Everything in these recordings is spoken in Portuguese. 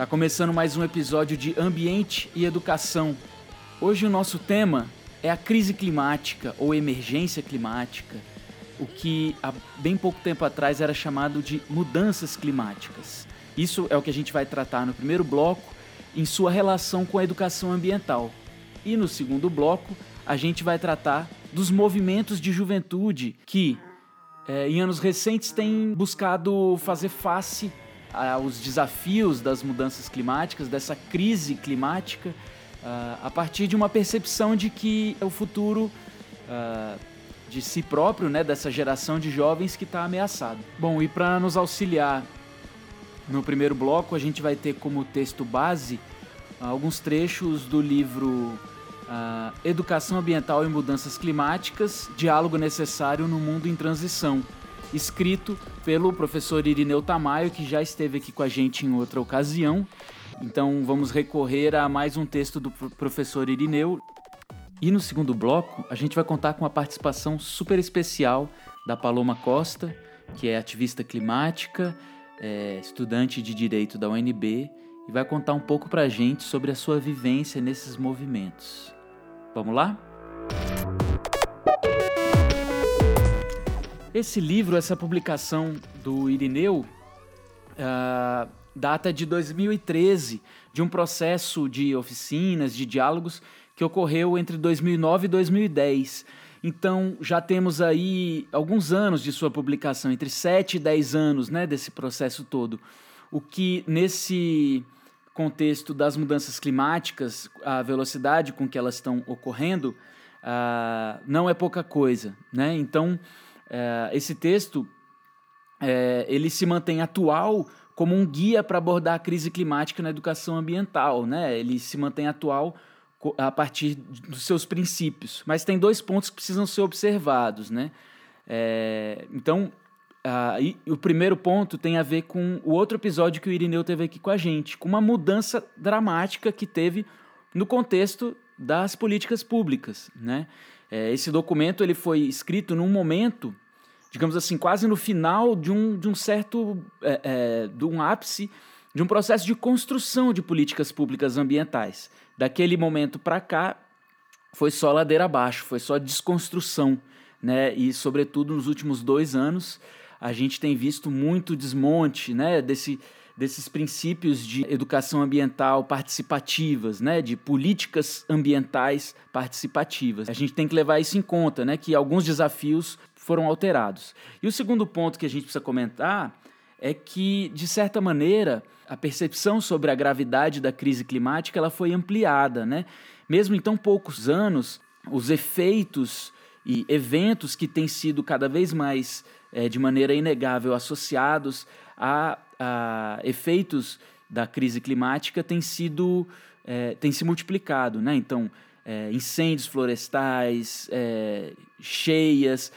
Tá começando mais um episódio de Ambiente e Educação. Hoje o nosso tema é a crise climática ou emergência climática, o que há bem pouco tempo atrás era chamado de mudanças climáticas. Isso é o que a gente vai tratar no primeiro bloco, em sua relação com a educação ambiental. E no segundo bloco, a gente vai tratar dos movimentos de juventude que, é, em anos recentes, têm buscado fazer face aos desafios das mudanças climáticas, dessa crise climática, a partir de uma percepção de que é o futuro de si próprio, né, dessa geração de jovens que está ameaçado. Bom, e para nos auxiliar no primeiro bloco, a gente vai ter como texto base alguns trechos do livro Educação Ambiental e Mudanças Climáticas, Diálogo Necessário no Mundo em Transição, escrito pelo professor Irineu Tamayo, que já esteve aqui com a gente em outra ocasião. Então vamos recorrer a mais um texto do professor Irineu. E no segundo bloco, a gente vai contar com a participação super especial da Paloma Costa, que é ativista climática, é estudante de direito da UNB e vai contar um pouco pra gente sobre a sua vivência nesses movimentos. Vamos lá? Esse livro, essa publicação do Irineu, uh, data de 2013, de um processo de oficinas, de diálogos que ocorreu entre 2009 e 2010. Então já temos aí alguns anos de sua publicação, entre 7 e 10 anos né, desse processo todo. O que nesse contexto das mudanças climáticas, a velocidade com que elas estão ocorrendo, uh, não é pouca coisa. Né? Então é, esse texto é, ele se mantém atual como um guia para abordar a crise climática na educação ambiental, né? Ele se mantém atual a partir dos seus princípios, mas tem dois pontos que precisam ser observados, né? É, então, o primeiro ponto tem a ver com o outro episódio que o Irineu teve aqui com a gente, com uma mudança dramática que teve no contexto das políticas públicas, né? É, esse documento ele foi escrito num momento, digamos assim, quase no final de um, de um certo, é, é, de um ápice de um processo de construção de políticas públicas ambientais. Daquele momento para cá, foi só ladeira abaixo, foi só desconstrução, né? E sobretudo nos últimos dois anos, a gente tem visto muito desmonte, né? Desse desses princípios de educação ambiental participativas, né, de políticas ambientais participativas. A gente tem que levar isso em conta, né, que alguns desafios foram alterados. E o segundo ponto que a gente precisa comentar é que, de certa maneira, a percepção sobre a gravidade da crise climática ela foi ampliada, né? Mesmo em tão poucos anos, os efeitos e eventos que têm sido cada vez mais, é, de maneira inegável, associados a a, efeitos da crise climática têm sido é, têm se multiplicado, né? Então, é, incêndios florestais, é, cheias,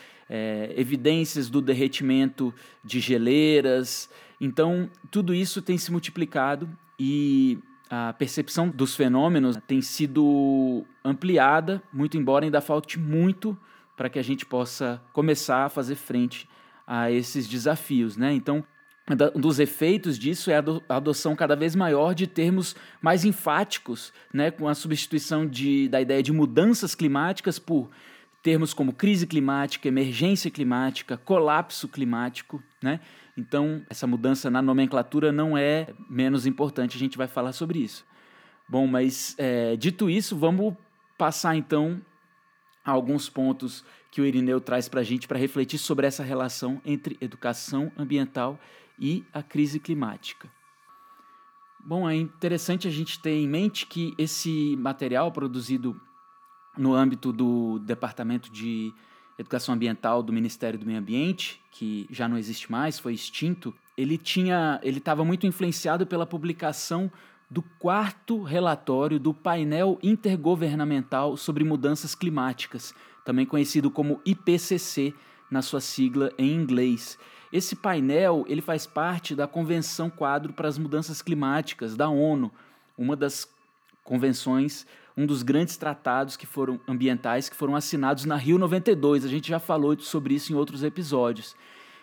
evidências do derretimento de geleiras. Então, tudo isso tem se multiplicado e a percepção dos fenômenos tem sido ampliada, muito embora ainda falte muito para que a gente possa começar a fazer frente a esses desafios, né? Então, dos efeitos disso é a adoção cada vez maior de termos mais enfáticos, né, com a substituição de, da ideia de mudanças climáticas por termos como crise climática, emergência climática, colapso climático. Né? Então, essa mudança na nomenclatura não é menos importante, a gente vai falar sobre isso. Bom, mas é, dito isso, vamos passar então a alguns pontos que o Irineu traz para a gente para refletir sobre essa relação entre educação ambiental e e a crise climática. Bom, é interessante a gente ter em mente que esse material produzido no âmbito do Departamento de Educação Ambiental do Ministério do Meio Ambiente, que já não existe mais, foi extinto, ele tinha, ele estava muito influenciado pela publicação do quarto relatório do painel intergovernamental sobre mudanças climáticas, também conhecido como IPCC na sua sigla em inglês. Esse painel ele faz parte da Convenção Quadro para as Mudanças Climáticas da ONU, uma das convenções, um dos grandes tratados que foram ambientais que foram assinados na Rio 92. A gente já falou sobre isso em outros episódios.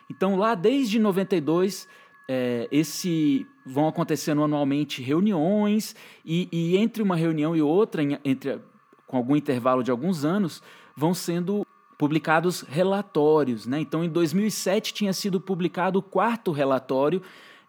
Então, lá desde 92, é, esse vão acontecendo anualmente reuniões e, e, entre uma reunião e outra, entre com algum intervalo de alguns anos, vão sendo publicados relatórios. Né? Então, em 2007 tinha sido publicado o quarto relatório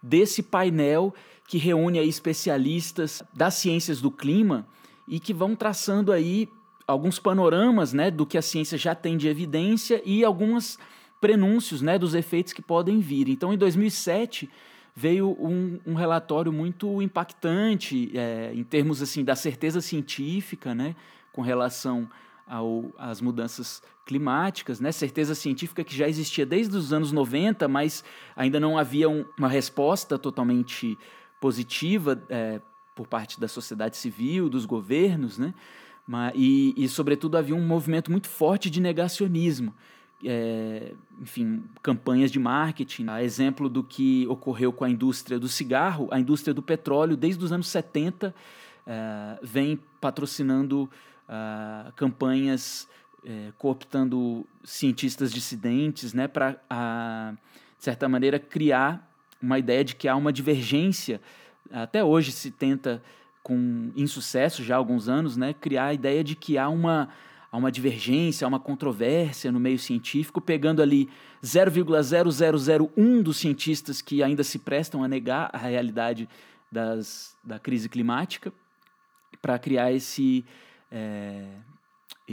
desse painel que reúne especialistas das ciências do clima e que vão traçando aí alguns panoramas né, do que a ciência já tem de evidência e alguns prenúncios né, dos efeitos que podem vir. Então, em 2007 veio um, um relatório muito impactante é, em termos assim da certeza científica, né, com relação às mudanças climáticas, né? certeza científica que já existia desde os anos 90, mas ainda não havia um, uma resposta totalmente positiva é, por parte da sociedade civil, dos governos, né? Mas, e, e, sobretudo, havia um movimento muito forte de negacionismo. É, enfim, campanhas de marketing. A exemplo do que ocorreu com a indústria do cigarro, a indústria do petróleo, desde os anos 70, é, vem patrocinando uh, campanhas é, cooptando cientistas dissidentes né, para, de certa maneira, criar uma ideia de que há uma divergência. Até hoje se tenta, com insucesso já há alguns anos, né, criar a ideia de que há uma, há uma divergência, há uma controvérsia no meio científico, pegando ali 0,0001 dos cientistas que ainda se prestam a negar a realidade das, da crise climática, para criar esse é,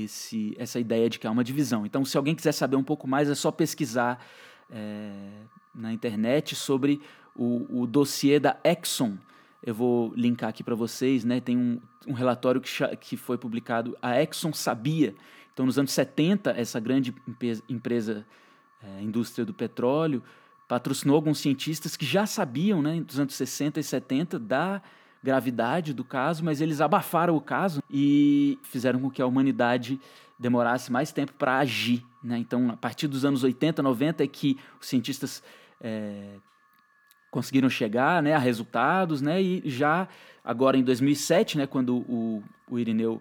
esse, essa ideia de que há uma divisão. Então, se alguém quiser saber um pouco mais, é só pesquisar é, na internet sobre o, o dossiê da Exxon. Eu vou linkar aqui para vocês, né? Tem um, um relatório que, que foi publicado, a Exxon sabia. Então, nos anos 70, essa grande empresa, é, indústria do petróleo, patrocinou alguns cientistas que já sabiam, né, nos anos 60 e 70, da gravidade do caso, mas eles abafaram o caso e fizeram com que a humanidade demorasse mais tempo para agir. Né? Então, a partir dos anos 80, 90 é que os cientistas é, conseguiram chegar né, a resultados, né? e já agora em 2007, né, quando o, o Irineu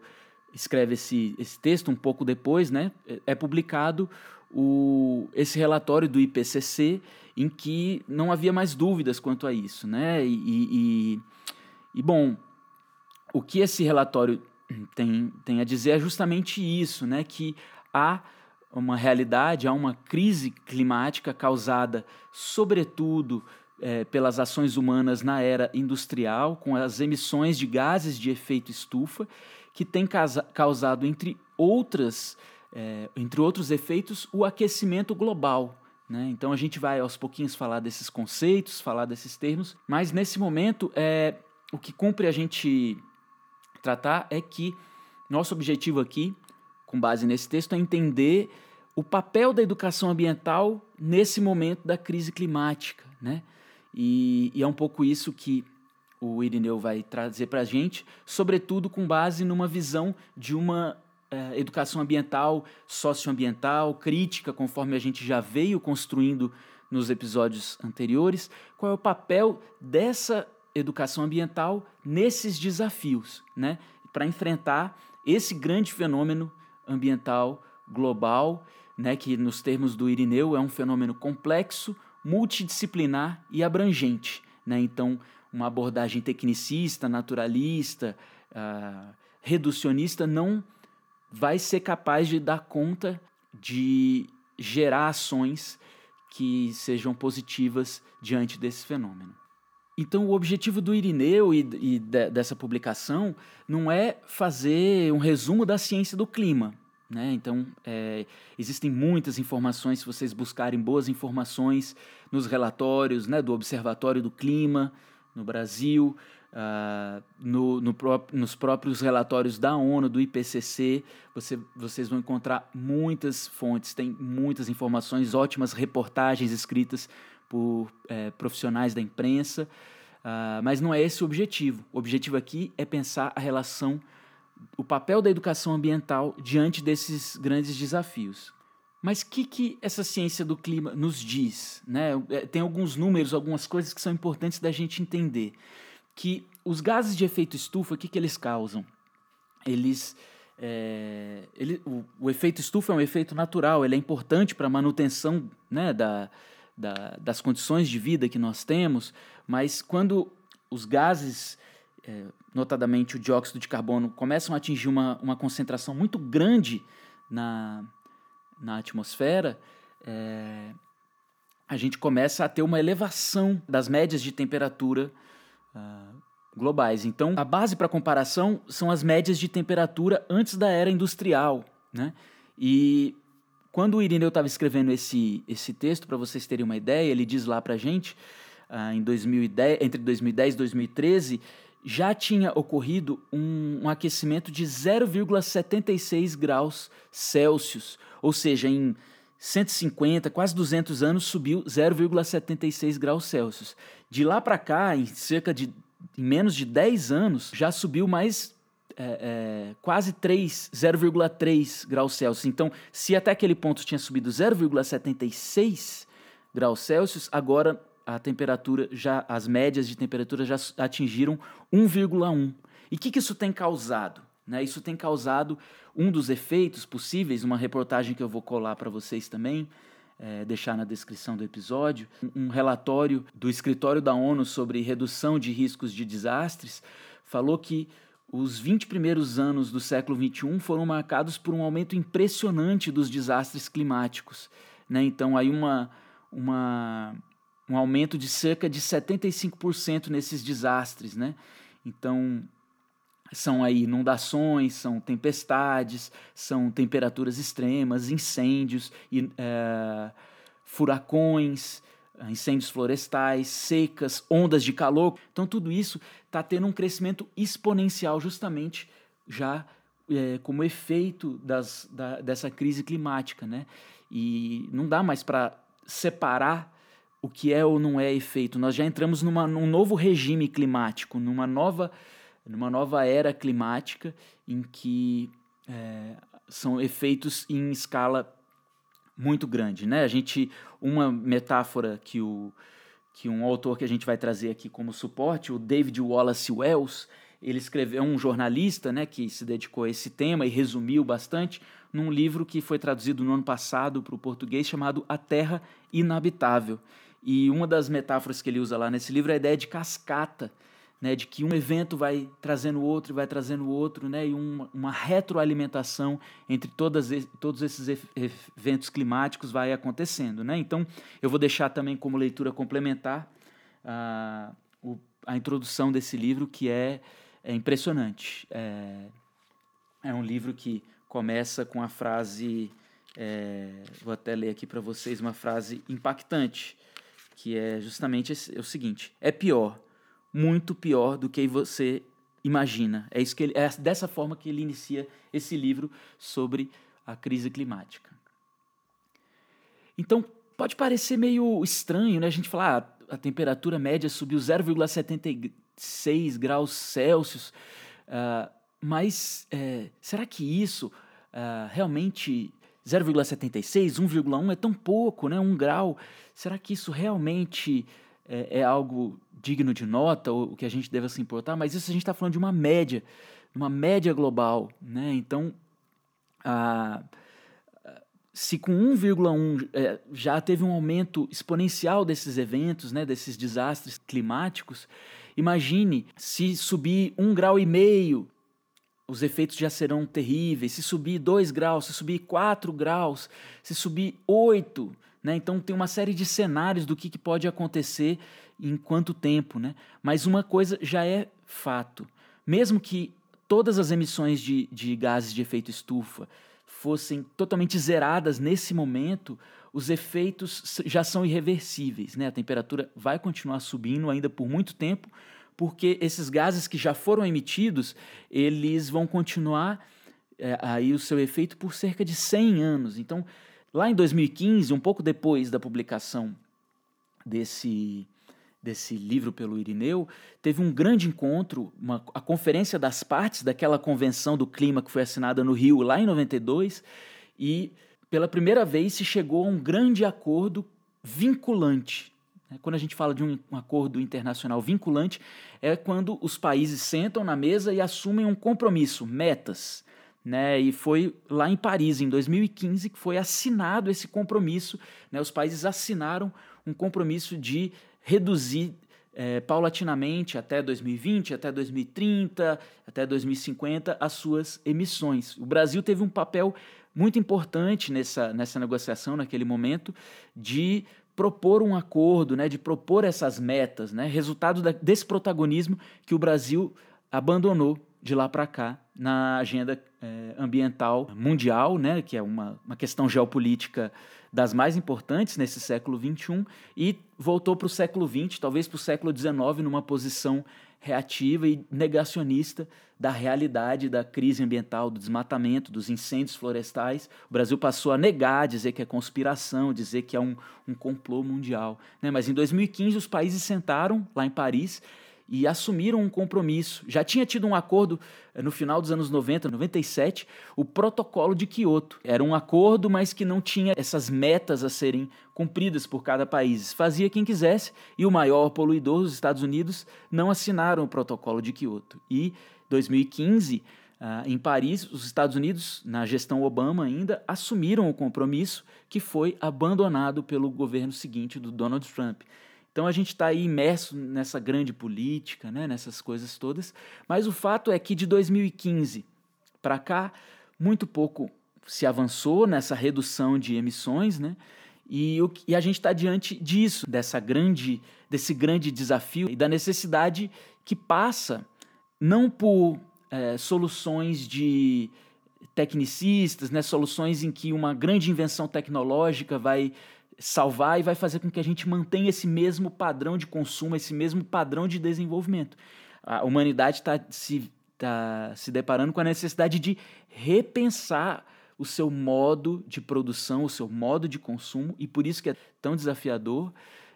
escreve esse, esse texto, um pouco depois, né, é publicado o, esse relatório do IPCC em que não havia mais dúvidas quanto a isso. Né? e, e e, bom, o que esse relatório tem, tem a dizer é justamente isso, né? que há uma realidade, há uma crise climática causada, sobretudo, é, pelas ações humanas na era industrial, com as emissões de gases de efeito estufa, que tem causado, entre outras, é, entre outros efeitos, o aquecimento global. Né? Então a gente vai aos pouquinhos falar desses conceitos, falar desses termos, mas nesse momento é, o que cumpre a gente tratar é que nosso objetivo aqui, com base nesse texto, é entender o papel da educação ambiental nesse momento da crise climática, né? E, e é um pouco isso que o Irineu vai trazer para a gente, sobretudo com base numa visão de uma é, educação ambiental, socioambiental, crítica, conforme a gente já veio construindo nos episódios anteriores. Qual é o papel dessa educação ambiental nesses desafios, né? Para enfrentar esse grande fenômeno ambiental global, né, que nos termos do Irineu é um fenômeno complexo, multidisciplinar e abrangente, né? Então, uma abordagem tecnicista, naturalista, uh, reducionista não vai ser capaz de dar conta de gerar ações que sejam positivas diante desse fenômeno. Então, o objetivo do Irineu e, e de, dessa publicação não é fazer um resumo da ciência do clima. Né? Então, é, existem muitas informações, se vocês buscarem boas informações nos relatórios né, do Observatório do Clima no Brasil, uh, no, no nos próprios relatórios da ONU, do IPCC, você, vocês vão encontrar muitas fontes, tem muitas informações, ótimas reportagens escritas por é, profissionais da imprensa, uh, mas não é esse o objetivo. O objetivo aqui é pensar a relação, o papel da educação ambiental diante desses grandes desafios. Mas o que, que essa ciência do clima nos diz? Né? É, tem alguns números, algumas coisas que são importantes da gente entender. Que os gases de efeito estufa, o que, que eles causam? Eles é, ele, o, o, efeito estufa é um efeito natural, ele é importante para a manutenção né, da, da, das condições de vida que nós temos, mas quando os gases, é, notadamente o dióxido de carbono, começam a atingir uma, uma concentração muito grande na, na atmosfera, é, a gente começa a ter uma elevação das médias de temperatura uh, globais. Então, a base para comparação são as médias de temperatura antes da era industrial. Né? E quando o Irineu estava escrevendo esse, esse texto, para vocês terem uma ideia, ele diz lá para a gente, uh, em 2010, entre 2010 e 2013, já tinha ocorrido um, um aquecimento de 0,76 graus Celsius, ou seja, em 150, quase 200 anos, subiu 0,76 graus Celsius. De lá para cá, em cerca de em menos de 10 anos, já subiu mais é, é, quase 3, 0,3 graus Celsius. Então, se até aquele ponto tinha subido 0,76 graus Celsius, agora a temperatura já, as médias de temperatura já atingiram 1,1. E o que, que isso tem causado? Né? Isso tem causado um dos efeitos possíveis, uma reportagem que eu vou colar para vocês também, é, deixar na descrição do episódio, um relatório do Escritório da ONU sobre redução de riscos de desastres falou que os 20 primeiros anos do século XXI foram marcados por um aumento impressionante dos desastres climáticos. Né? Então, aí uma, uma, um aumento de cerca de 75% nesses desastres. Né? Então, são aí inundações, são tempestades, são temperaturas extremas, incêndios, e, é, furacões, incêndios florestais, secas, ondas de calor. Então tudo isso está tendo um crescimento exponencial justamente já é, como efeito das, da, dessa crise climática, né? E não dá mais para separar o que é ou não é efeito. Nós já entramos numa, num novo regime climático, numa nova numa nova era climática em que é, são efeitos em escala muito grande, né? A gente uma metáfora que o que um autor que a gente vai trazer aqui como suporte, o David Wallace Wells, ele escreveu é um jornalista, né, que se dedicou a esse tema e resumiu bastante num livro que foi traduzido no ano passado para o português chamado A Terra Inabitável. E uma das metáforas que ele usa lá nesse livro é a ideia de cascata, né, de que um evento vai trazendo outro, vai trazendo outro, né, e uma, uma retroalimentação entre todas, todos esses eventos climáticos vai acontecendo. Né? Então, eu vou deixar também como leitura complementar a, a introdução desse livro, que é, é impressionante. É, é um livro que começa com a frase, é, vou até ler aqui para vocês uma frase impactante, que é justamente esse, é o seguinte: é pior muito pior do que você imagina. É, isso que ele, é dessa forma que ele inicia esse livro sobre a crise climática. Então, pode parecer meio estranho, né? A gente falar, ah, a temperatura média subiu 0,76 graus Celsius, uh, mas é, será que isso uh, realmente 0,76, 1,1 é tão pouco, né? Um grau. Será que isso realmente é, é algo digno de nota ou que a gente deve se importar, mas isso a gente está falando de uma média, uma média global, né? Então, a, se com 1,1 é, já teve um aumento exponencial desses eventos, né, desses desastres climáticos, imagine se subir um grau e meio, os efeitos já serão terríveis. Se subir 2 graus, se subir 4 graus, se subir 8, né? Então tem uma série de cenários do que, que pode acontecer em quanto tempo. Né? Mas uma coisa já é fato: mesmo que todas as emissões de, de gases de efeito estufa fossem totalmente zeradas nesse momento, os efeitos já são irreversíveis. Né? A temperatura vai continuar subindo ainda por muito tempo, porque esses gases que já foram emitidos, eles vão continuar é, aí o seu efeito por cerca de 100 anos. Então, Lá em 2015, um pouco depois da publicação desse, desse livro pelo Irineu, teve um grande encontro, uma, a conferência das partes daquela convenção do clima que foi assinada no Rio lá em 92, e pela primeira vez se chegou a um grande acordo vinculante. Né? Quando a gente fala de um, um acordo internacional vinculante, é quando os países sentam na mesa e assumem um compromisso, metas Né, e foi lá em Paris, em 2015, que foi assinado esse compromisso. Né, os países assinaram um compromisso de reduzir é, paulatinamente até 2020, até 2030, até 2050 as suas emissões. O Brasil teve um papel muito importante nessa, nessa negociação, naquele momento, de propor um acordo, né, de propor essas metas, né, resultado da, desse protagonismo que o Brasil abandonou de lá para cá na agenda é, ambiental mundial, né, que é uma, uma questão geopolítica das mais importantes nesse século XXI, e voltou para o século XX, talvez para o século XIX, numa posição reativa e negacionista da realidade da crise ambiental, do desmatamento, dos incêndios florestais. O Brasil passou a negar, dizer que é conspiração, dizer que é um, um complô mundial. Né? Mas em 2015 os países sentaram lá em Paris e assumiram um compromisso. Já tinha tido um acordo eh, no final dos anos 90, 97, o Protocolo de Quioto. Era um acordo, mas que não tinha essas metas a serem cumpridas por cada país. Fazia quem quisesse e o maior poluidor, os Estados Unidos, não assinaram o Protocolo de Quioto. E 2015, ah, em Paris, os Estados Unidos, na gestão Obama ainda, assumiram o compromisso que foi abandonado pelo governo seguinte do Donald Trump. Então a gente está aí imerso nessa grande política, né, nessas coisas todas. Mas o fato é que de 2015 para cá, muito pouco se avançou nessa redução de emissões, né? E, o, e a gente está diante disso, dessa grande, desse grande desafio e da necessidade que passa não por é, soluções de tecnicistas, né, soluções em que uma grande invenção tecnológica vai salvar e vai fazer com que a gente mantenha esse mesmo padrão de consumo, esse mesmo padrão de desenvolvimento. A humanidade está se, tá se deparando com a necessidade de repensar o seu modo de produção, o seu modo de consumo, e por isso que é tão desafiador,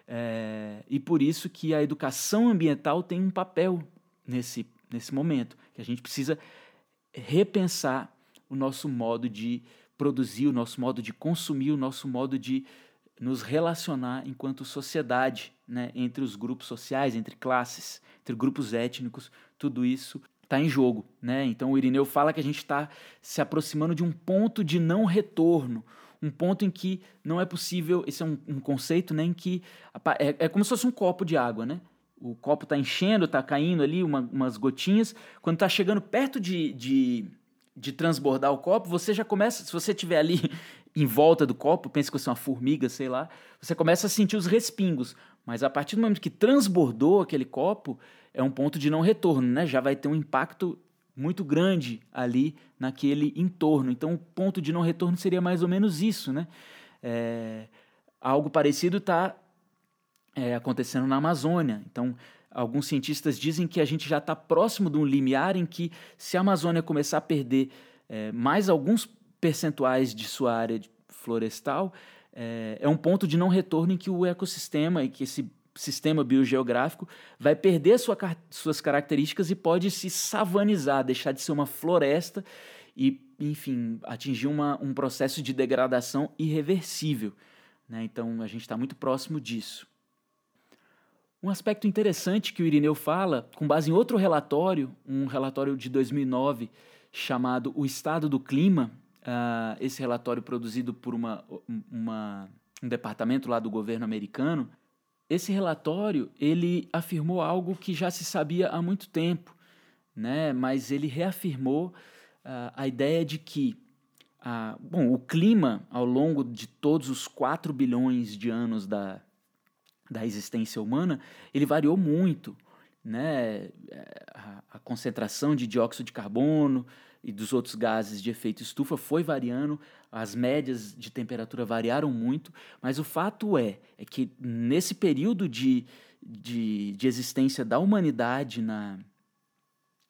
é, e por isso que a educação ambiental tem um papel nesse, nesse momento, que a gente precisa repensar o nosso modo de produzir, o nosso modo de consumir, o nosso modo de nos relacionar enquanto sociedade, né, entre os grupos sociais, entre classes, entre grupos étnicos, tudo isso está em jogo. Né? Então o Irineu fala que a gente está se aproximando de um ponto de não retorno, um ponto em que não é possível, esse é um, um conceito né, em que é, é, como se fosse um copo de água, né? O copo está enchendo, está caindo ali uma, umas gotinhas. Quando está chegando perto de, de, de transbordar o copo, você já começa, se você estiver ali em volta do copo, pensa que você é uma formiga, sei lá, você começa a sentir os respingos. Mas a partir do momento que transbordou aquele copo, é um ponto de não retorno, né? Já vai ter um impacto muito grande ali naquele entorno. Então, o ponto de não retorno seria mais ou menos isso, né? É, algo parecido está é, acontecendo na Amazônia. Então, alguns cientistas dizem que a gente já está próximo de um limiar em que, se a Amazônia começar a perder é, mais alguns percentuais de sua área florestal, é, é um ponto de não retorno em que o ecossistema e que esse sistema biogeográfico vai perder sua, suas características e pode se savanizar, deixar de ser uma floresta e, enfim, atingir uma, um processo de degradação irreversível. Né? Então, a gente está muito próximo disso. Um aspecto interessante que o Irineu fala, com base em outro relatório, um relatório de 2009 chamado O Estado do Clima, uh, esse relatório produzido por uma, uma, um departamento lá do governo americano, esse relatório ele afirmou algo que já se sabia há muito tempo, né? mas ele reafirmou uh, a ideia de que uh, bom, o clima, ao longo de todos os 4 bilhões de anos da, da existência humana, ele variou muito. Né? A, a concentração de dióxido de carbono, e dos outros gases de efeito estufa foi variando, as médias de temperatura variaram muito, mas o fato é, é que nesse período de, de, de existência da humanidade na,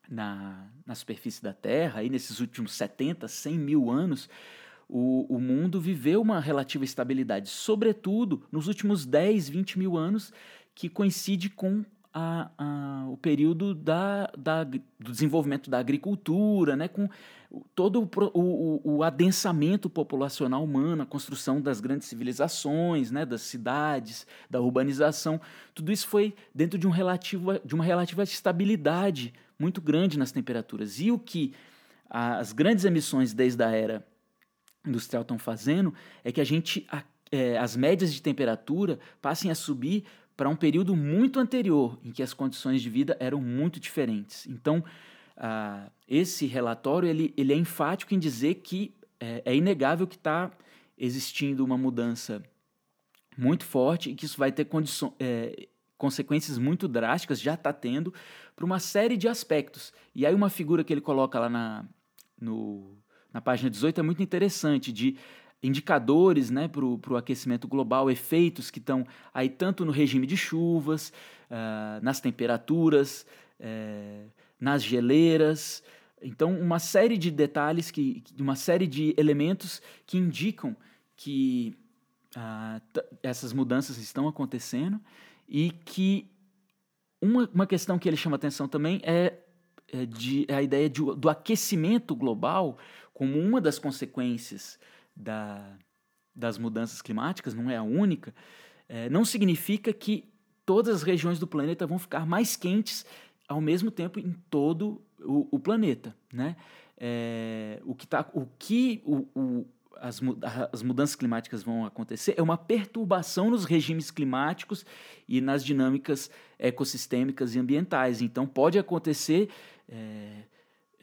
na, na superfície da Terra, aí nesses últimos 70, 100 mil anos, o, o mundo viveu uma relativa estabilidade, sobretudo nos últimos 10, 20 mil anos, que coincide com a, a, o período da, da, do desenvolvimento da agricultura, né, com todo o, o, o, adensamento populacional humano, a construção das grandes civilizações, né, das cidades, da urbanização, tudo isso foi dentro de, um de uma relativa estabilidade muito grande nas temperaturas. E o que as grandes emissões desde a era industrial estão fazendo é que a gente, é, as médias de temperatura passem a subir para um período muito anterior, em que as condições de vida eram muito diferentes. Então, uh, esse relatório ele, ele é enfático em dizer que é, é inegável que está existindo uma mudança muito forte e que isso vai ter é, consequências muito drásticas, já está tendo, para uma série de aspectos. E aí uma figura que ele coloca lá na, no, na página 18 é muito interessante, de indicadores né, para o aquecimento global, efeitos que estão aí tanto no regime de chuvas, uh, nas temperaturas, uh, nas geleiras. Então, uma série de detalhes, que, uma série de elementos que indicam que uh, essas mudanças estão acontecendo e que uma, uma questão que ele chama atenção também é, é, de, é a ideia de, do aquecimento global como uma das consequências da, das mudanças climáticas, não é a única, é, não significa que todas as regiões do planeta vão ficar mais quentes ao mesmo tempo em todo o, o planeta. Né? É, o que, tá, o, que o, o, as, as mudanças climáticas vão acontecer é uma perturbação nos regimes climáticos e nas dinâmicas ecossistêmicas e ambientais. Então, pode acontecer. É,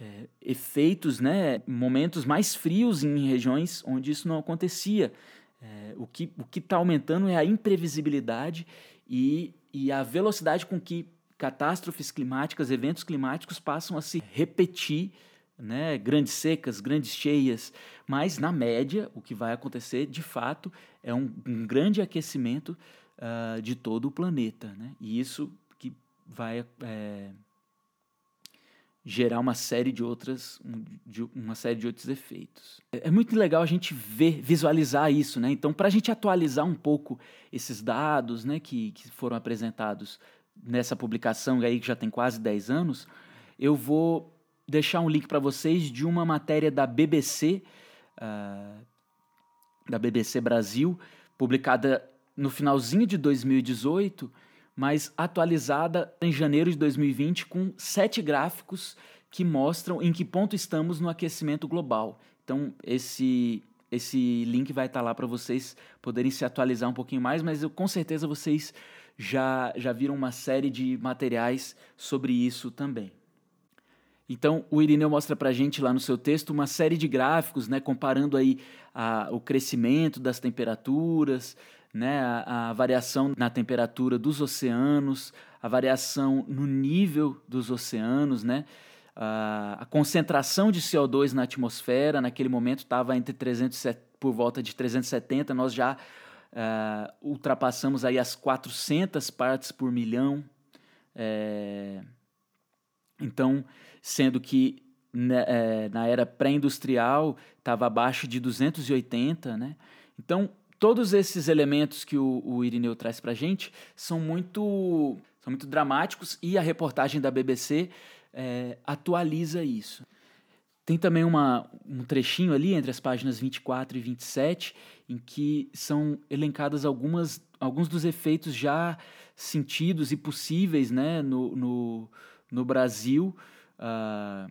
é, efeitos, né, momentos mais frios em regiões onde isso não acontecia. É, o que o está aumentando é a imprevisibilidade e, e a velocidade com que catástrofes climáticas, eventos climáticos passam a se repetir, né, grandes secas, grandes cheias, mas na média o que vai acontecer de fato é um, um grande aquecimento uh, de todo o planeta, né, e isso que vai é, gerar uma série de outras de uma série de outros efeitos. É, é muito legal a gente ver, visualizar isso, né? Então, para a gente atualizar um pouco esses dados, né, que, que foram apresentados nessa publicação aí que já tem quase 10 anos, eu vou deixar um link para vocês de uma matéria da BBC, uh, ah, da BBC Brasil, publicada no finalzinho de 2018 mas atualizada em janeiro de 2020 com sete gráficos que mostram em que ponto estamos no aquecimento global. Então, esse, esse link vai estar lá para vocês poderem se atualizar um pouquinho mais, mas eu, com certeza vocês já, já viram uma série de materiais sobre isso também. Então, o Irineu mostra para a gente lá no seu texto uma série de gráficos, né, comparando aí a, o crescimento das temperaturas, né, a, a, variação na temperatura dos oceanos, a variação no nível dos oceanos, né, a, concentração de CO2 na atmosfera, naquele momento estava entre 300, por volta de 370, nós já uh, ultrapassamos aí as 400 partes por milhão, é, então, sendo que né, é, na era pré-industrial estava abaixo de 280, né? Então, todos esses elementos que o, o Irineu traz para gente são muito, são muito dramáticos e a reportagem da BBC é, atualiza isso. Tem também uma, um trechinho ali entre as páginas 24 e 27 em que são elencadas algumas, alguns dos efeitos já sentidos e possíveis né, no, no, no Brasil. Uh,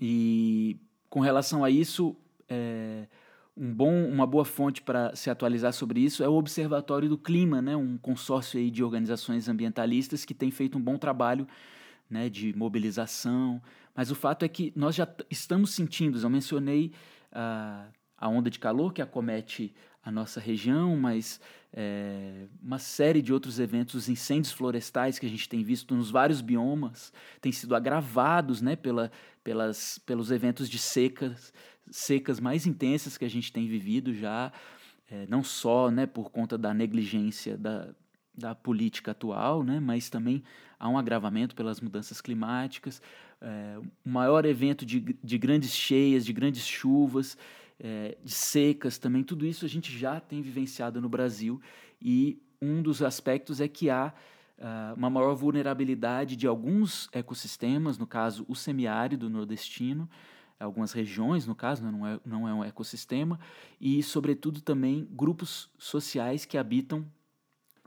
e com relação a isso, é, um bom, uma boa fonte para se atualizar sobre isso é o Observatório do Clima, né, um consórcio aí de organizações ambientalistas que tem feito um bom trabalho né, de mobilização. Mas o fato é que nós já estamos sentindo, eu mencionei a, a onda de calor que acomete a nossa região, mas é, uma série de outros eventos, os incêndios florestais que a gente tem visto nos vários biomas, têm sido agravados né, pela, pelas, pelos eventos de secas secas mais intensas que a gente tem vivido já, é, não só né, por conta da negligência da, da política atual, né, mas também há um agravamento pelas mudanças climáticas, é, maior evento de, de grandes cheias, de grandes chuvas, é, de secas também, tudo isso a gente já tem vivenciado no Brasil e um dos aspectos é que há uh, uma maior vulnerabilidade de alguns ecossistemas, no caso o semiárido nordestino, algumas regiões, no caso, né, não é, não é um ecossistema, e, sobretudo, também grupos sociais que habitam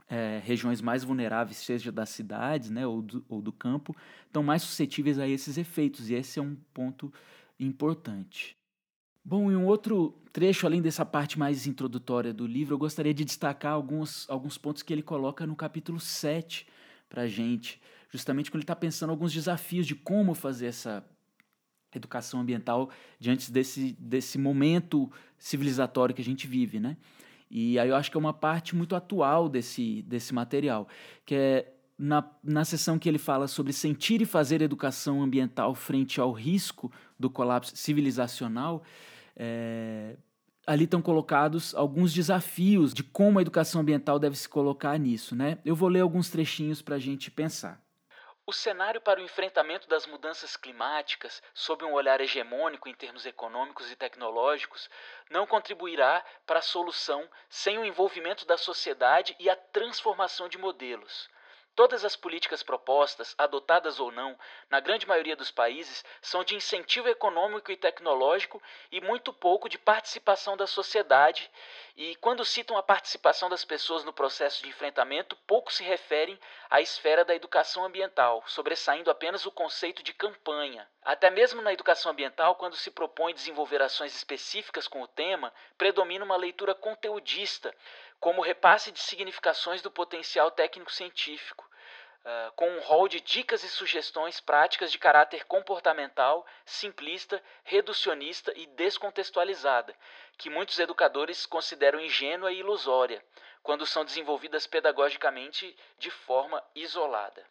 é, regiões mais vulneráveis, seja das cidades né, ou, do, ou do campo, estão mais suscetíveis a esses efeitos, e esse é um ponto importante. Bom, em um outro trecho, além dessa parte mais introdutória do livro, eu gostaria de destacar alguns, alguns pontos que ele coloca no capítulo 7 para a gente, justamente quando ele está pensando alguns desafios de como fazer essa educação ambiental diante desse, desse momento civilizatório que a gente vive, né? E aí eu acho que é uma parte muito atual desse, desse material, que é na, na sessão que ele fala sobre sentir e fazer educação ambiental frente ao risco do colapso civilizacional, é, ali estão colocados alguns desafios de como a educação ambiental deve se colocar nisso. Né? Eu vou ler alguns trechinhos para a gente pensar. O cenário para o enfrentamento das mudanças climáticas, sob um olhar hegemônico em termos econômicos e tecnológicos, não contribuirá para a solução sem o envolvimento da sociedade e a transformação de modelos. Todas as políticas propostas, adotadas ou não, na grande maioria dos países, são de incentivo econômico e tecnológico e muito pouco de participação da sociedade. E quando citam a participação das pessoas no processo de enfrentamento, pouco se referem à esfera da educação ambiental, sobressaindo apenas o conceito de campanha. Até mesmo na educação ambiental, quando se propõe desenvolver ações específicas com o tema, predomina uma leitura conteudista como repasse de significações do potencial técnico-científico, uh, com um rol de dicas e sugestões práticas de caráter comportamental, simplista, reducionista e descontextualizada, que muitos educadores consideram ingênua e ilusória, quando são desenvolvidas pedagogicamente de forma isolada.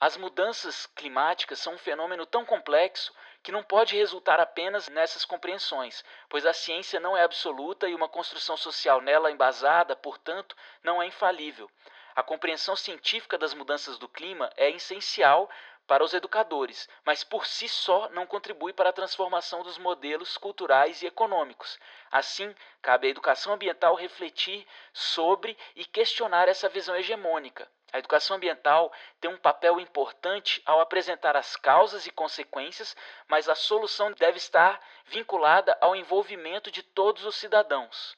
As mudanças climáticas são um fenômeno tão complexo que não pode resultar apenas nessas compreensões, pois a ciência não é absoluta e uma construção social nela embasada, portanto, não é infalível. A compreensão científica das mudanças do clima é essencial para os educadores, mas por si só não contribui para a transformação dos modelos culturais e econômicos. Assim, cabe à educação ambiental refletir sobre e questionar essa visão hegemônica. A educação ambiental tem um papel importante ao apresentar as causas e consequências, mas a solução deve estar vinculada ao envolvimento de todos os cidadãos.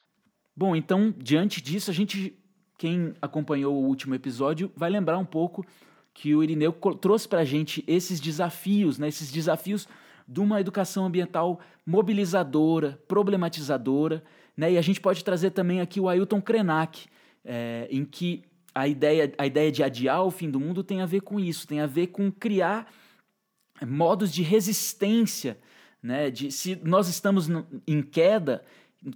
Bom, então, diante disso, a gente, quem acompanhou o último episódio, vai lembrar um pouco que o Irineu trouxe para a gente esses desafios, né, esses desafios de uma educação ambiental mobilizadora, problematizadora, né, e a gente pode trazer também aqui o Ailton Krenak, é, em que a ideia, a ideia de adiar o fim do mundo tem a ver com isso, tem a ver com criar modos de resistência, né? De se nós estamos no, em queda,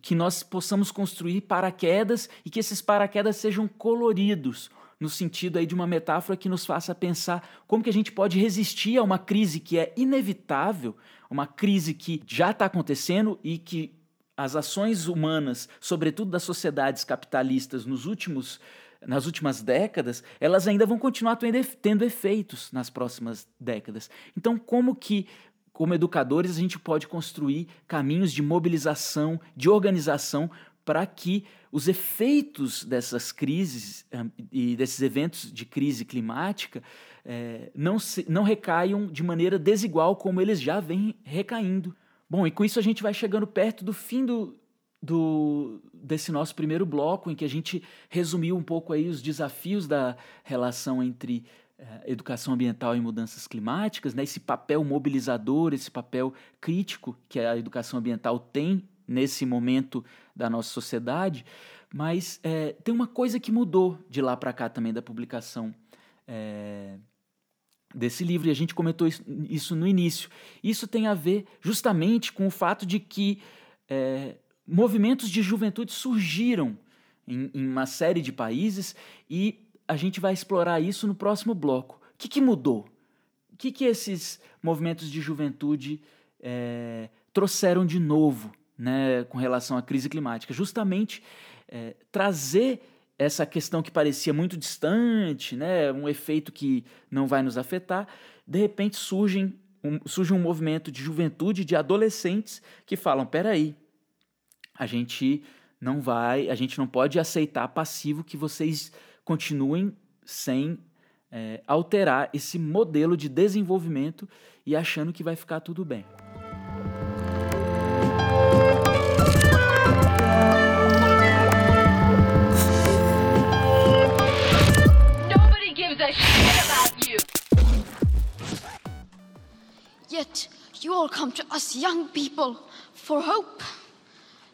que nós possamos construir paraquedas e que esses paraquedas sejam coloridos, no sentido aí de uma metáfora que nos faça pensar como que a gente pode resistir a uma crise que é inevitável, uma crise que já está acontecendo e que as ações humanas, sobretudo das sociedades capitalistas nos últimos nas últimas décadas, elas ainda vão continuar tendo efeitos nas próximas décadas. Então, como que como educadores a gente pode construir caminhos de mobilização, de organização para que os efeitos dessas crises um, e desses eventos de crise climática é, não, se, não recaiam de maneira desigual como eles já vêm recaindo. Bom, e com isso a gente vai chegando perto do fim do, do, desse nosso primeiro bloco, em que a gente resumiu um pouco aí os desafios da relação entre eh, educação ambiental e mudanças climáticas, né, esse papel mobilizador, esse papel crítico que a educação ambiental tem nesse momento da nossa sociedade, mas é, tem uma coisa que mudou de lá para cá também da publicação é, desse livro, e a gente comentou isso, isso, no início. Isso tem a ver justamente com o fato de que é, movimentos de juventude surgiram em, em, uma série de países e a gente vai explorar isso no próximo bloco. O que, que mudou? O que, que esses movimentos de juventude é, trouxeram de novo né, com relação à crise climática? Justamente é, trazer essa questão que parecia muito distante, né, um efeito que não vai nos afetar, de repente surgem um, surge um movimento de juventude, de adolescentes que falam: peraí, a gente não vai, a gente não pode aceitar passivo que vocês continuem sem é, alterar esse modelo de desenvolvimento e achando que vai ficar tudo bem. Yet you all come to us young people for hope.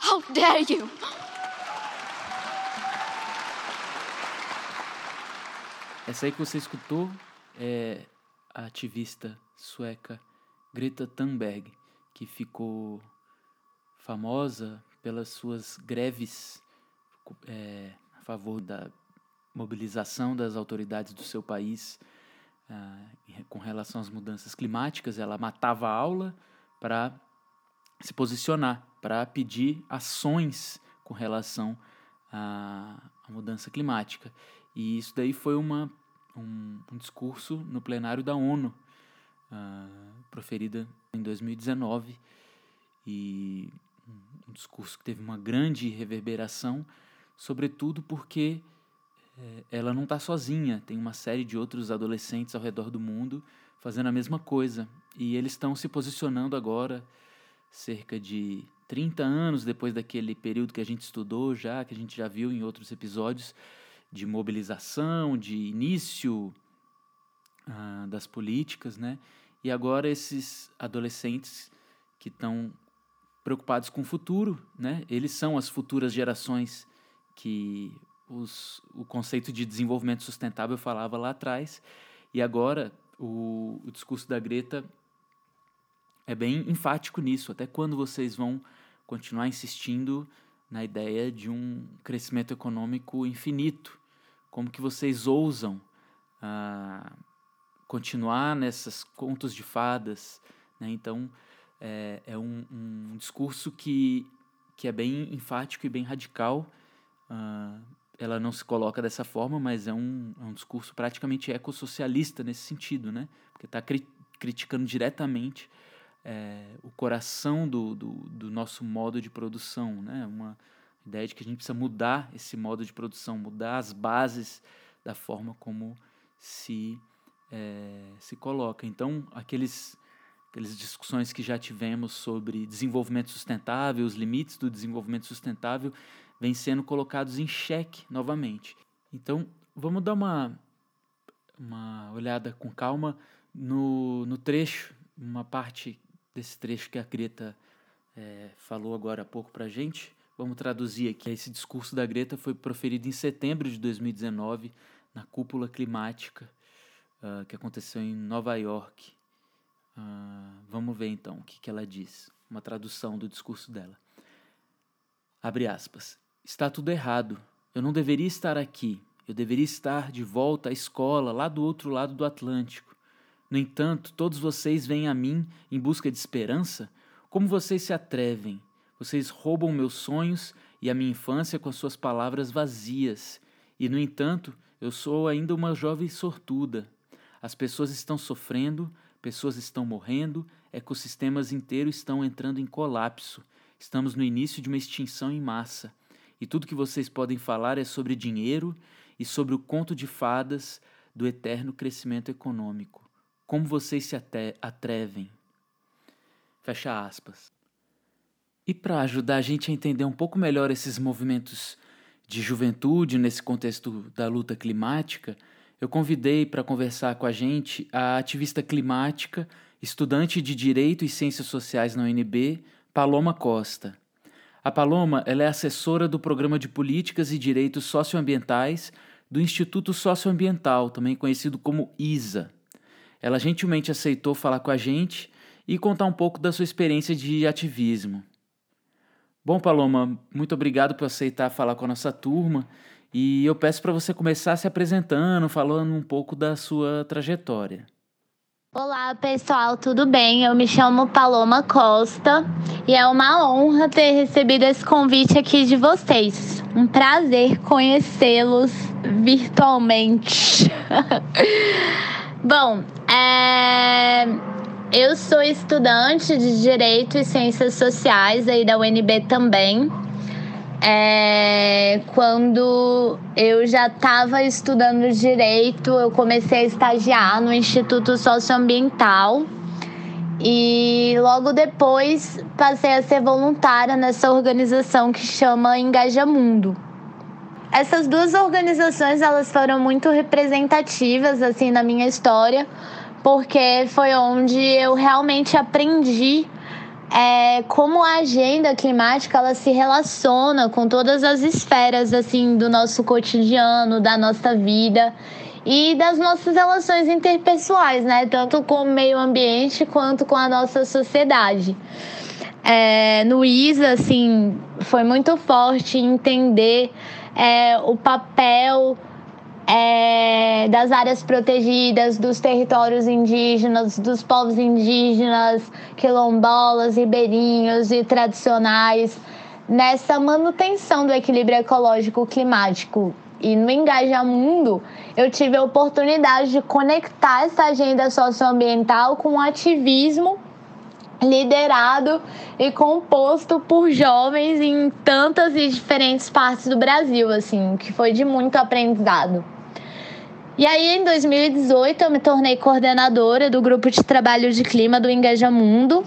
How dare you! Essa aí que você escutou é a ativista sueca Greta Thunberg, que ficou famosa pelas suas greves é, a favor da mobilização das autoridades do seu país uh, com relação às mudanças climáticas. Ela matava a aula para se posicionar, para pedir ações com relação à, mudança climática. E isso daí foi uma, um, um discurso no plenário da ONU, uh, proferida em 2019, e um discurso que teve uma grande reverberação, sobretudo porque é, ela não está sozinha, tem uma série de outros adolescentes ao redor do mundo fazendo a mesma coisa. E eles estão se posicionando agora, cerca de 30 anos depois daquele período que a gente estudou já, que a gente já viu em outros episódios, de mobilização, de início ah, das políticas, né? E agora esses adolescentes que estão preocupados com o futuro, né? Eles são as futuras gerações que os, o conceito de desenvolvimento sustentável falava lá atrás, e agora o, o discurso da Greta é bem enfático nisso. Até quando vocês vão continuar insistindo na ideia de um crescimento econômico infinito? Como que vocês ousam ah, continuar nessas contos de fadas? Né? Então, é, é um, um, discurso que, que é bem enfático e bem radical. Uh, ela não se coloca dessa forma, mas é um, é um discurso praticamente ecossocialista nesse sentido, né? Porque está cri criticando diretamente é, o coração do, do, do, nosso modo de produção, né? Uma ideia de que a gente precisa mudar esse modo de produção, mudar as bases da forma como se, é, se coloca. Então, aqueles aquelas discussões que já tivemos sobre desenvolvimento sustentável, os limites do desenvolvimento sustentável, vêm sendo colocados em xeque novamente. Então, vamos dar uma, uma olhada com calma no, no trecho, uma parte desse trecho que a Greta é, falou agora há pouco para a gente. Vamos traduzir aqui. Esse discurso da Greta foi proferido em setembro de 2019, na cúpula climática uh, que aconteceu em Nova York. Uh, vamos ver então o que, que ela diz. Uma tradução do discurso dela. Abre aspas. Está tudo errado. Eu não deveria estar aqui. Eu deveria estar de volta à escola, lá do outro lado do Atlântico. No entanto, todos vocês vêm a mim em busca de esperança? Como vocês se atrevem? Vocês roubam meus sonhos e a minha infância com as suas palavras vazias. E, no entanto, eu sou ainda uma jovem sortuda. As pessoas estão sofrendo, pessoas estão morrendo, ecossistemas inteiros estão entrando em colapso. Estamos no início de uma extinção em massa. E tudo que vocês podem falar é sobre dinheiro e sobre o conto de fadas do eterno crescimento econômico. Como vocês se atrevem? Fecha aspas. E para ajudar a gente a entender um pouco melhor esses movimentos de juventude nesse contexto da luta climática, eu convidei para conversar com a gente a ativista climática, estudante de Direito e Ciências Sociais na UNB, Paloma Costa. A Paloma ela é assessora do Programa de Políticas e Direitos Socioambientais do Instituto Socioambiental, também conhecido como ISA. Ela gentilmente aceitou falar com a gente e contar um pouco da sua experiência de ativismo. Bom, Paloma, muito obrigado por aceitar falar com a nossa turma e eu peço para você começar se apresentando, falando um pouco da sua trajetória. Olá, pessoal, tudo bem? Eu me chamo Paloma Costa e é uma honra ter recebido esse convite aqui de vocês. Um prazer conhecê-los virtualmente. Bom, é... eu sou estudante de Direito e Ciências Sociais aí da UNB também. É, quando eu já estava estudando direito, eu comecei a estagiar no Instituto Socioambiental e logo depois passei a ser voluntária nessa organização que chama Engaja Mundo. Essas duas organizações elas foram muito representativas assim na minha história, porque foi onde eu realmente aprendi é, como a agenda climática ela se relaciona com todas as esferas assim do nosso cotidiano, da nossa vida e das nossas relações interpessoais, né? Tanto com o meio ambiente quanto com a nossa sociedade. É, no ISA, assim, foi muito forte entender é, o papel é, das áreas protegidas, dos territórios indígenas, dos povos indígenas, quilombolas, ribeirinhos e tradicionais, nessa manutenção do equilíbrio ecológico climático. E no Engaja Mundo, eu tive a oportunidade de conectar essa agenda socioambiental com o ativismo liderado e composto por jovens em tantas e diferentes partes do Brasil, assim, que foi de muito aprendizado. E aí, em 2018, eu me tornei coordenadora do grupo de trabalho de clima do Engaja Mundo.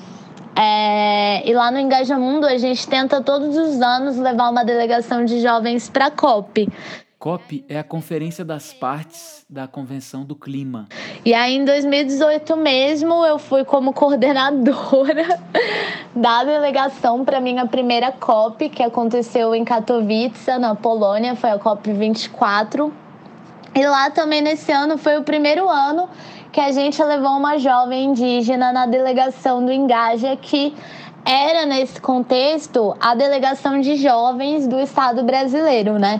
É, e lá no Engaja Mundo, a gente tenta todos os anos levar uma delegação de jovens para a COP. COP é a Conferência das Partes da Convenção do Clima. E aí, em 2018 mesmo, eu fui como coordenadora da delegação para minha primeira COP, que aconteceu em Katowice, na Polônia, foi a COP 24. E lá também nesse ano foi o primeiro ano que a gente levou uma jovem indígena na delegação do Engaja, que era nesse contexto a delegação de jovens do Estado brasileiro, né?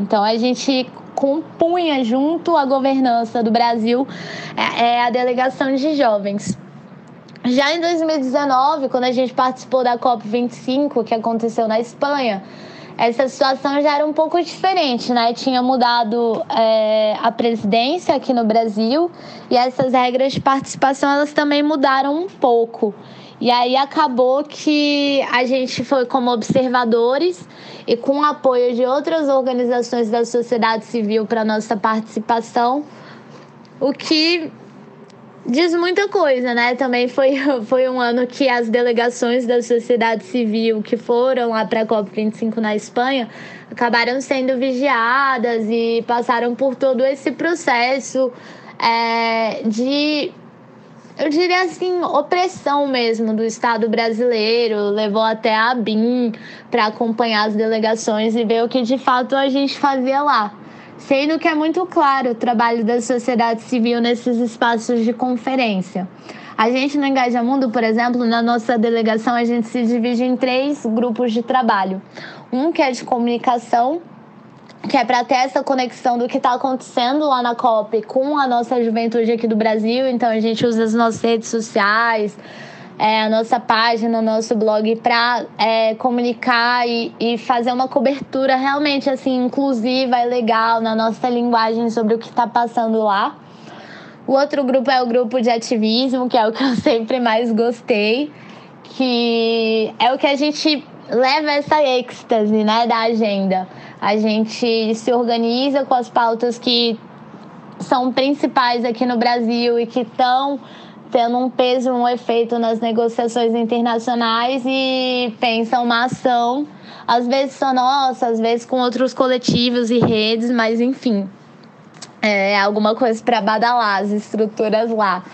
Então a gente compunha junto à governança do Brasil é, é a delegação de jovens. Já em 2019, quando a gente participou da COP25, que aconteceu na Espanha, essa situação já era um pouco diferente, né? Tinha mudado é, a presidência aqui no Brasil e essas regras de participação elas também mudaram um pouco. E aí acabou que a gente foi como observadores e com o apoio de outras organizações da sociedade civil para nossa participação, o que diz muita coisa, né? Também foi, foi um ano que as delegações da sociedade civil que foram lá para a COP25 na Espanha acabaram sendo vigiadas e passaram por todo esse processo é, de eu diria assim, opressão mesmo do Estado brasileiro, levou até a BIM para acompanhar as delegações e ver o que de fato a gente fazia lá sendo que é muito claro o trabalho da sociedade civil nesses espaços de conferência. A gente no Engaja Mundo, por exemplo, na nossa delegação, a gente se divide em três grupos de trabalho. Um que é de comunicação, que é para ter essa conexão do que está acontecendo lá na COP com a nossa juventude aqui do Brasil. Então a gente usa as nossas redes sociais, é, a nossa página, o nosso blog para é, comunicar e, e, fazer uma cobertura realmente assim inclusiva e legal na nossa linguagem sobre o que está passando lá. O outro grupo é o grupo de ativismo, que é o que eu sempre mais gostei, que é o que a gente leva essa êxtase né, da agenda. A gente se organiza com as pautas que são principais aqui no Brasil e que estão tendo um peso, um efeito nas negociações internacionais e pensa uma ação, às vezes só nossa, às vezes com outros coletivos e redes, mas enfim, é alguma coisa para badalar as estruturas lá.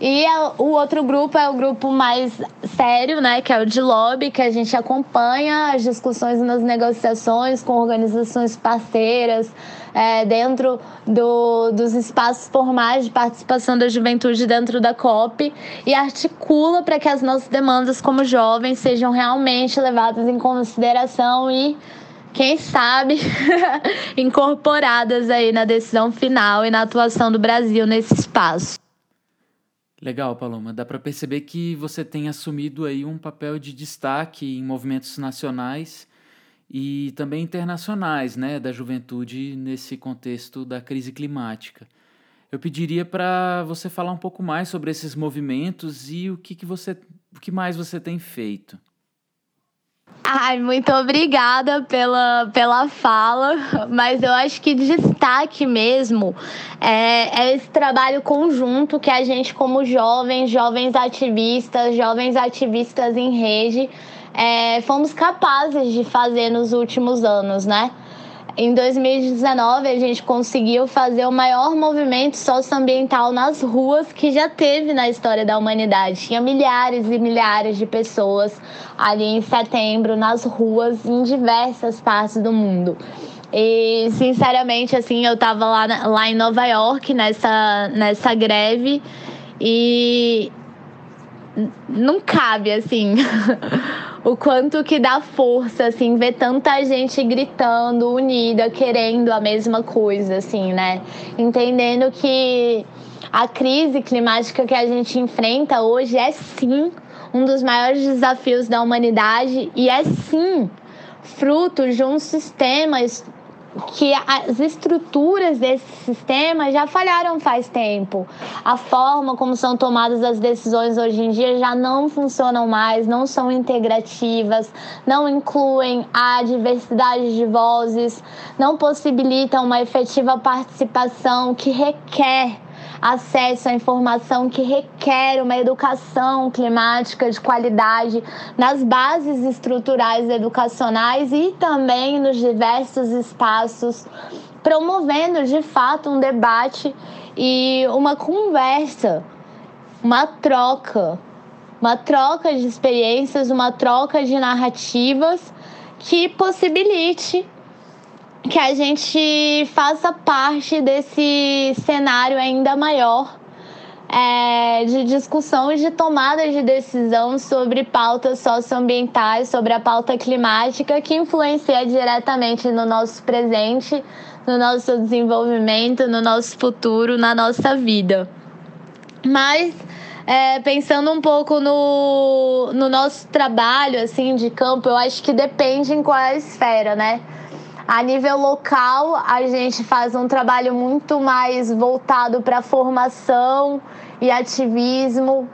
E o outro grupo é o grupo mais sério, né, que é o de lobby, que a gente acompanha as discussões nas negociações com organizações parceiras, é, dentro do, dos espaços formais de participação da juventude dentro da COP e articula para que as nossas demandas como jovens sejam realmente levadas em consideração e quem sabe, incorporadas aí na decisão final e na atuação do Brasil nesse espaço. Legal, Paloma. Dá para perceber que você tem assumido aí um papel de destaque em movimentos nacionais e também internacionais, né, da juventude nesse contexto da crise climática. eu pediria para você falar um pouco mais sobre esses movimentos e o que, que você, o que mais você tem feito. Ai, muito obrigada pela, pela fala, mas eu acho que destaque mesmo é, é, esse trabalho conjunto que a gente, como jovens, jovens ativistas, jovens ativistas em rede, é, fomos capazes de fazer nos últimos anos, né? Em 2019, a gente conseguiu fazer o maior movimento socioambiental nas ruas que já teve na história da humanidade. Tinha milhares e milhares de pessoas ali em setembro nas ruas em diversas partes do mundo. E, sinceramente, assim, eu estava lá, lá em Nova York nessa, nessa greve e não cabe, assim. o quanto que dá força, assim, ver tanta gente gritando, unida, querendo a mesma coisa, assim, né? Entendendo que a crise climática que a gente enfrenta hoje é sim um dos maiores desafios da humanidade e é sim fruto de um sistema que as estruturas desse sistema já falharam faz tempo. A forma como são tomadas as decisões hoje em dia já não funcionam mais, não são integrativas, não incluem a diversidade de vozes, não possibilitam uma efetiva participação que requer acesso à informação que requer uma educação climática de qualidade nas bases estruturais educacionais e também nos diversos espaços, promovendo de fato um debate e uma conversa, uma troca, uma troca de experiências, uma troca de narrativas que possibilite que a gente faça parte desse cenário ainda maior é, de discussão e de tomada de decisão sobre pautas socioambientais, sobre a pauta climática, que influencia diretamente no nosso presente, no nosso desenvolvimento, no nosso futuro, na nossa vida. Mas é, pensando um pouco no, no nosso trabalho assim de campo, eu acho que depende em qual é a esfera, né? A nível local, a gente faz um trabalho muito mais voltado para formação e ativismo.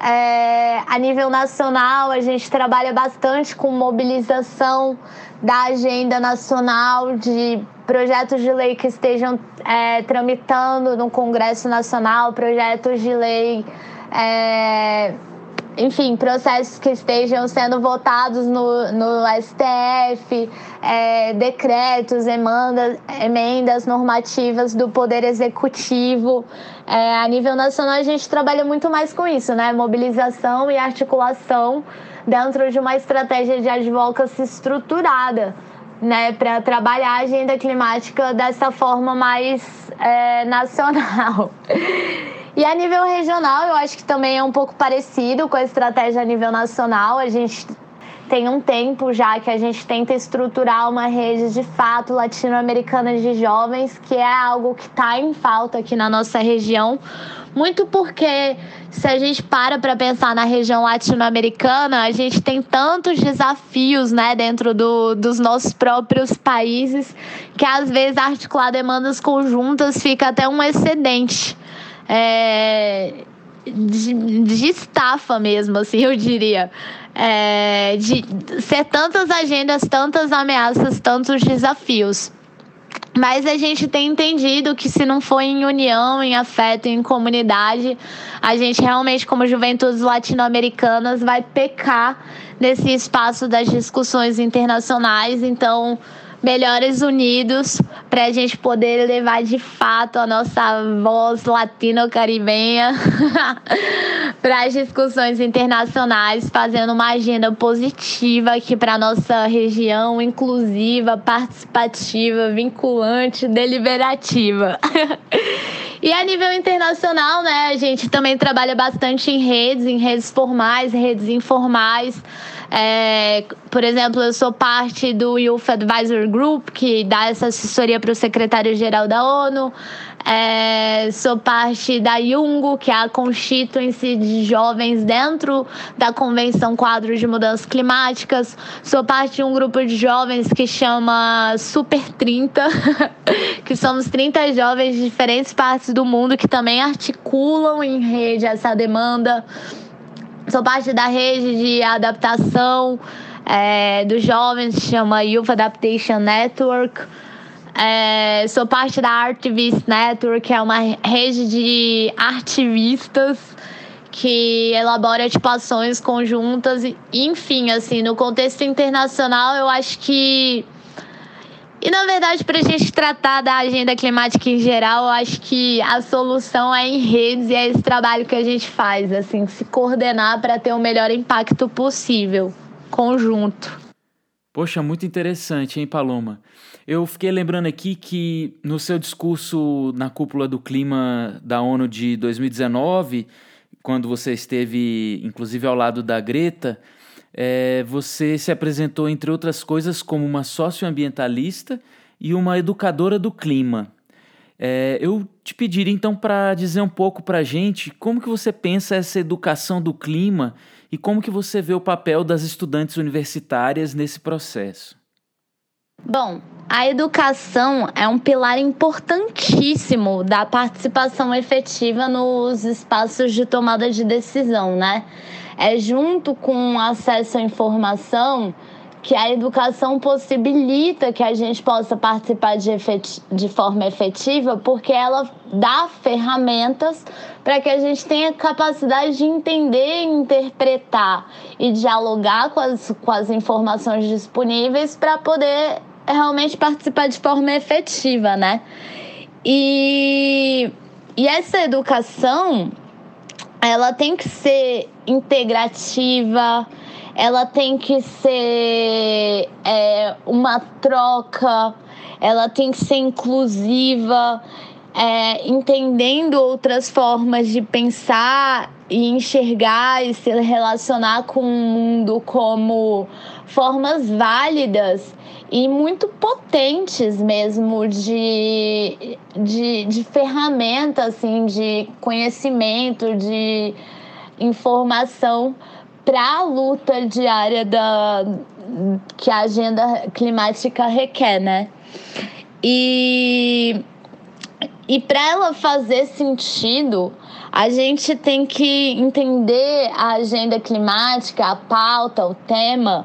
É, a nível nacional, a gente trabalha bastante com mobilização da agenda nacional, de projetos de lei que estejam é, tramitando no Congresso Nacional, projetos de lei. É, enfim, processos que estejam sendo votados no, no STF, é, decretos, emendas, emendas normativas do Poder Executivo. É, a nível nacional, a gente trabalha muito mais com isso, né? Mobilização e articulação dentro de uma estratégia de advocacy estruturada. Né, para trabalhar a agenda climática dessa forma mais é, nacional. E a nível regional, eu acho que também é um pouco parecido com a estratégia a nível nacional. A gente tem um tempo já que a gente tenta estruturar uma rede de fato latino-americana de jovens, que é algo que está em falta aqui na nossa região. Muito porque, se a gente para para pensar na região latino-americana, a gente tem tantos desafios né, dentro do, dos nossos próprios países, que às vezes articular demandas conjuntas fica até um excedente é, de, de estafa mesmo, assim, eu diria. É, de ser tantas agendas, tantas ameaças, tantos desafios. Mas a gente tem entendido que se não for em união, em afeto, em comunidade, a gente realmente, como juventudes latino-americanas, vai pecar nesse espaço das discussões internacionais. Então, melhores unidos para a gente poder levar de fato a nossa voz latino-caribenha para as discussões internacionais, fazendo uma agenda positiva aqui para nossa região, inclusiva, participativa, vinculante, deliberativa. E a nível internacional, né, a gente também trabalha bastante em redes, em redes formais, redes informais É, por exemplo, eu sou parte do Youth Advisory Group, que dá essa assessoria para o secretário-geral da ONU. É, sou parte da Jungo, que é a constituinte de jovens dentro da Convenção Quadro de Mudanças Climáticas. Sou parte de um grupo de jovens que chama Super 30, que somos 30 jovens de diferentes partes do mundo que também articulam em rede essa demanda. Sou parte da rede de adaptação é, dos jovens, chama Youth Adaptation Network. É, sou parte da Artivist Network, que é uma rede de ativistas que elabora tipo, ações conjuntas. Enfim, assim, no contexto internacional, eu acho que. E na verdade, para a gente tratar da agenda climática em geral, eu acho que a solução é em redes e é esse trabalho que a gente faz, assim, se coordenar para ter o melhor impacto possível, conjunto. Poxa, muito interessante, hein, Paloma? Eu fiquei lembrando aqui que no seu discurso na cúpula do clima da ONU de 2019, quando você esteve inclusive ao lado da Greta, é, você se apresentou, entre outras coisas, como uma socioambientalista e uma educadora do clima. É, eu te pediria então para dizer um pouco para a gente como que você pensa essa educação do clima e como que você vê o papel das estudantes universitárias nesse processo. Bom, a educação é um pilar importantíssimo da participação efetiva nos espaços de tomada de decisão, né? É junto com o acesso à informação que a educação possibilita que a gente possa participar de, de forma efetiva, porque ela dá ferramentas para que a gente tenha capacidade de entender, interpretar e dialogar com as, com as informações disponíveis para poder realmente participar de forma efetiva, né? E, e essa educação, ela tem que ser integrativa, ela tem que ser é, uma troca, ela tem que ser inclusiva, é, entendendo outras formas de pensar e enxergar e se relacionar com o mundo como formas válidas e muito potentes mesmo de, de, de ferramenta, assim, de conhecimento, de informação para a luta diária da, que a agenda climática requer, né? E, e para ela fazer sentido, a gente tem que entender a agenda climática, a pauta, o tema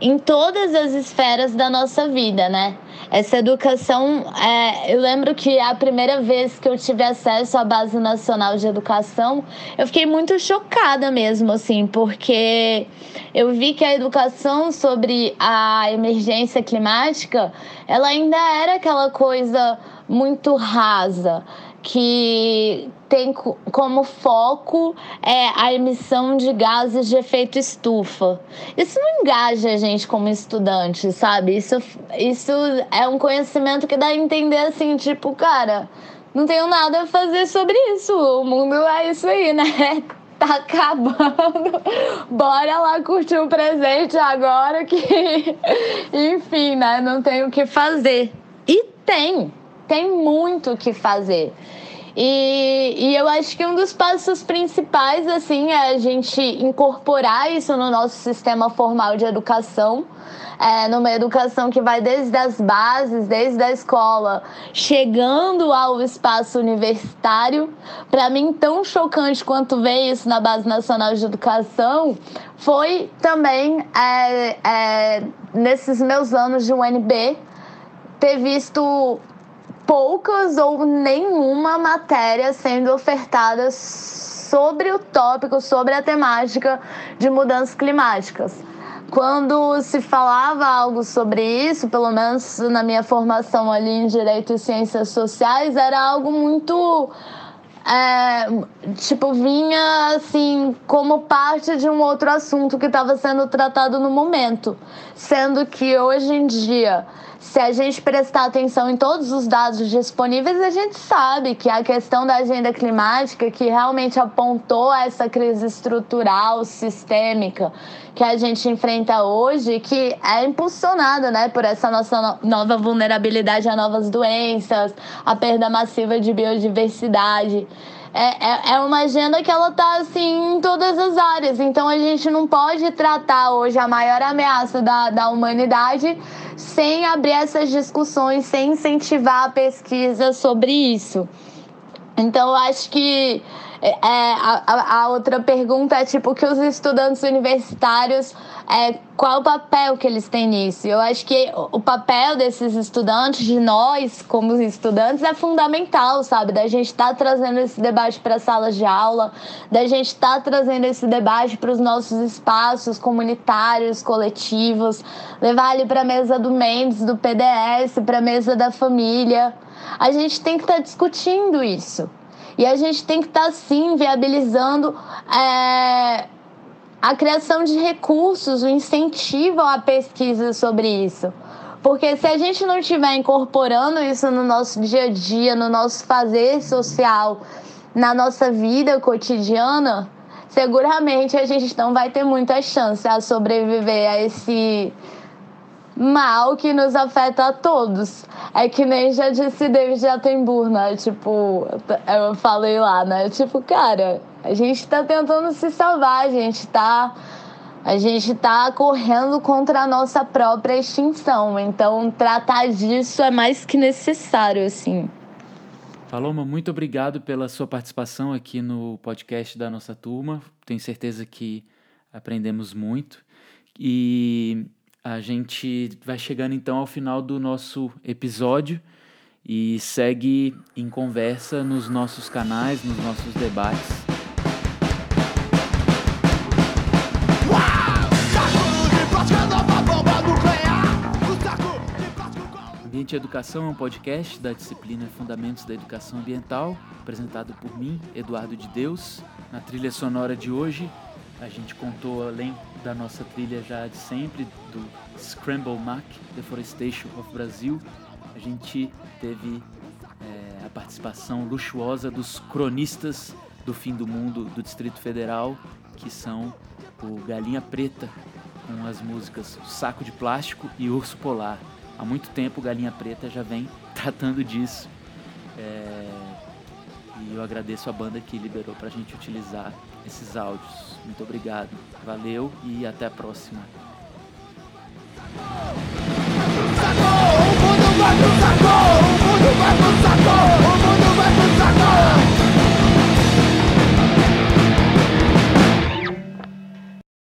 em todas as esferas da nossa vida, né? Essa educação, é, eu lembro que a primeira vez que eu tive acesso à Base Nacional de Educação, eu fiquei muito chocada mesmo, assim, porque eu vi que a educação sobre a emergência climática, ela ainda era aquela coisa muito rasa que tem como foco é, a emissão de gases de efeito estufa. Isso não engaja a gente como estudante, sabe? Isso, isso é um conhecimento que dá a entender assim, tipo, cara, não tenho nada a fazer sobre isso. O mundo é isso aí, né? Tá acabando. Bora lá curtir o presente agora que, enfim, né? Não tem o que fazer. E tem, tem muito o que fazer. E, e eu acho que um dos passos principais, assim, é a gente incorporar isso no nosso sistema formal de educação. É, numa educação que vai desde as bases, desde a escola, chegando ao espaço universitário. Para mim, tão chocante quanto ver isso na Base Nacional de Educação foi também é, é, nesses meus anos de UNB ter visto poucas ou nenhuma matéria sendo ofertada sobre o tópico, sobre a temática de mudanças climáticas. Quando se falava algo sobre isso, pelo menos na minha formação ali em Direito e Ciências Sociais, era algo muito é, tipo, vinha assim como parte de um outro assunto que estava sendo tratado no momento. Sendo que hoje em dia se a gente prestar atenção em todos os dados disponíveis, a gente sabe que a questão da agenda climática, que realmente apontou essa crise estrutural, sistêmica, que a gente enfrenta hoje, que é impulsionada né, por essa nossa nova vulnerabilidade a novas doenças, a perda massiva de biodiversidade é, é, é uma agenda que ela tá assim em todas as áreas. Então a gente não pode tratar hoje a maior ameaça da, da humanidade sem abrir essas discussões, sem incentivar a pesquisa sobre isso. Então acho que é, é a, a, outra pergunta é tipo que os estudantes universitários é, qual o papel que eles têm nisso? Eu acho que o papel desses estudantes, de nós como estudantes, é fundamental, sabe? Da gente estar tá trazendo esse debate para as salas de aula, da gente estar tá trazendo esse debate para os nossos espaços comunitários, coletivos, levar ele para a mesa do Mendes, do PDS, para a mesa da família. A gente tem que estar tá discutindo isso. E a gente tem que estar, tá, sim, viabilizando. É a criação de recursos, o incentivo à pesquisa sobre isso. Porque se a gente não estiver incorporando isso no nosso dia a dia, no nosso fazer social, na nossa vida cotidiana, seguramente a gente não vai ter muita chance a sobreviver a esse mal que nos afeta a todos. É que nem já disse David Attenborough, né? Tipo, eu falei lá, né? Tipo, cara, a gente está tentando se salvar, a gente está a gente está correndo contra a nossa própria extinção. Então, tratar disso é mais que necessário, assim. Paloma, muito obrigado pela sua participação aqui no podcast da nossa turma. Tenho certeza que aprendemos muito. E a gente vai chegando então ao final do nosso episódio e segue em conversa nos nossos canais, nos nossos debates. Ambiente Educação é um podcast da disciplina Fundamentos da Educação Ambiental, apresentado por mim, Eduardo de Deus. Na trilha sonora de hoje, a gente contou, além da nossa trilha já de sempre, do Scramble Mac, Deforestation of Brasil, a gente teve é, a participação luxuosa dos cronistas do fim do mundo do Distrito Federal, que são o Galinha Preta, com as músicas Saco de Plástico e Urso Polar há muito tempo Galinha Preta já vem tratando disso. É... E eu agradeço a banda que liberou para a gente utilizar esses áudios. Muito obrigado. Valeu e até a próxima. Sacou.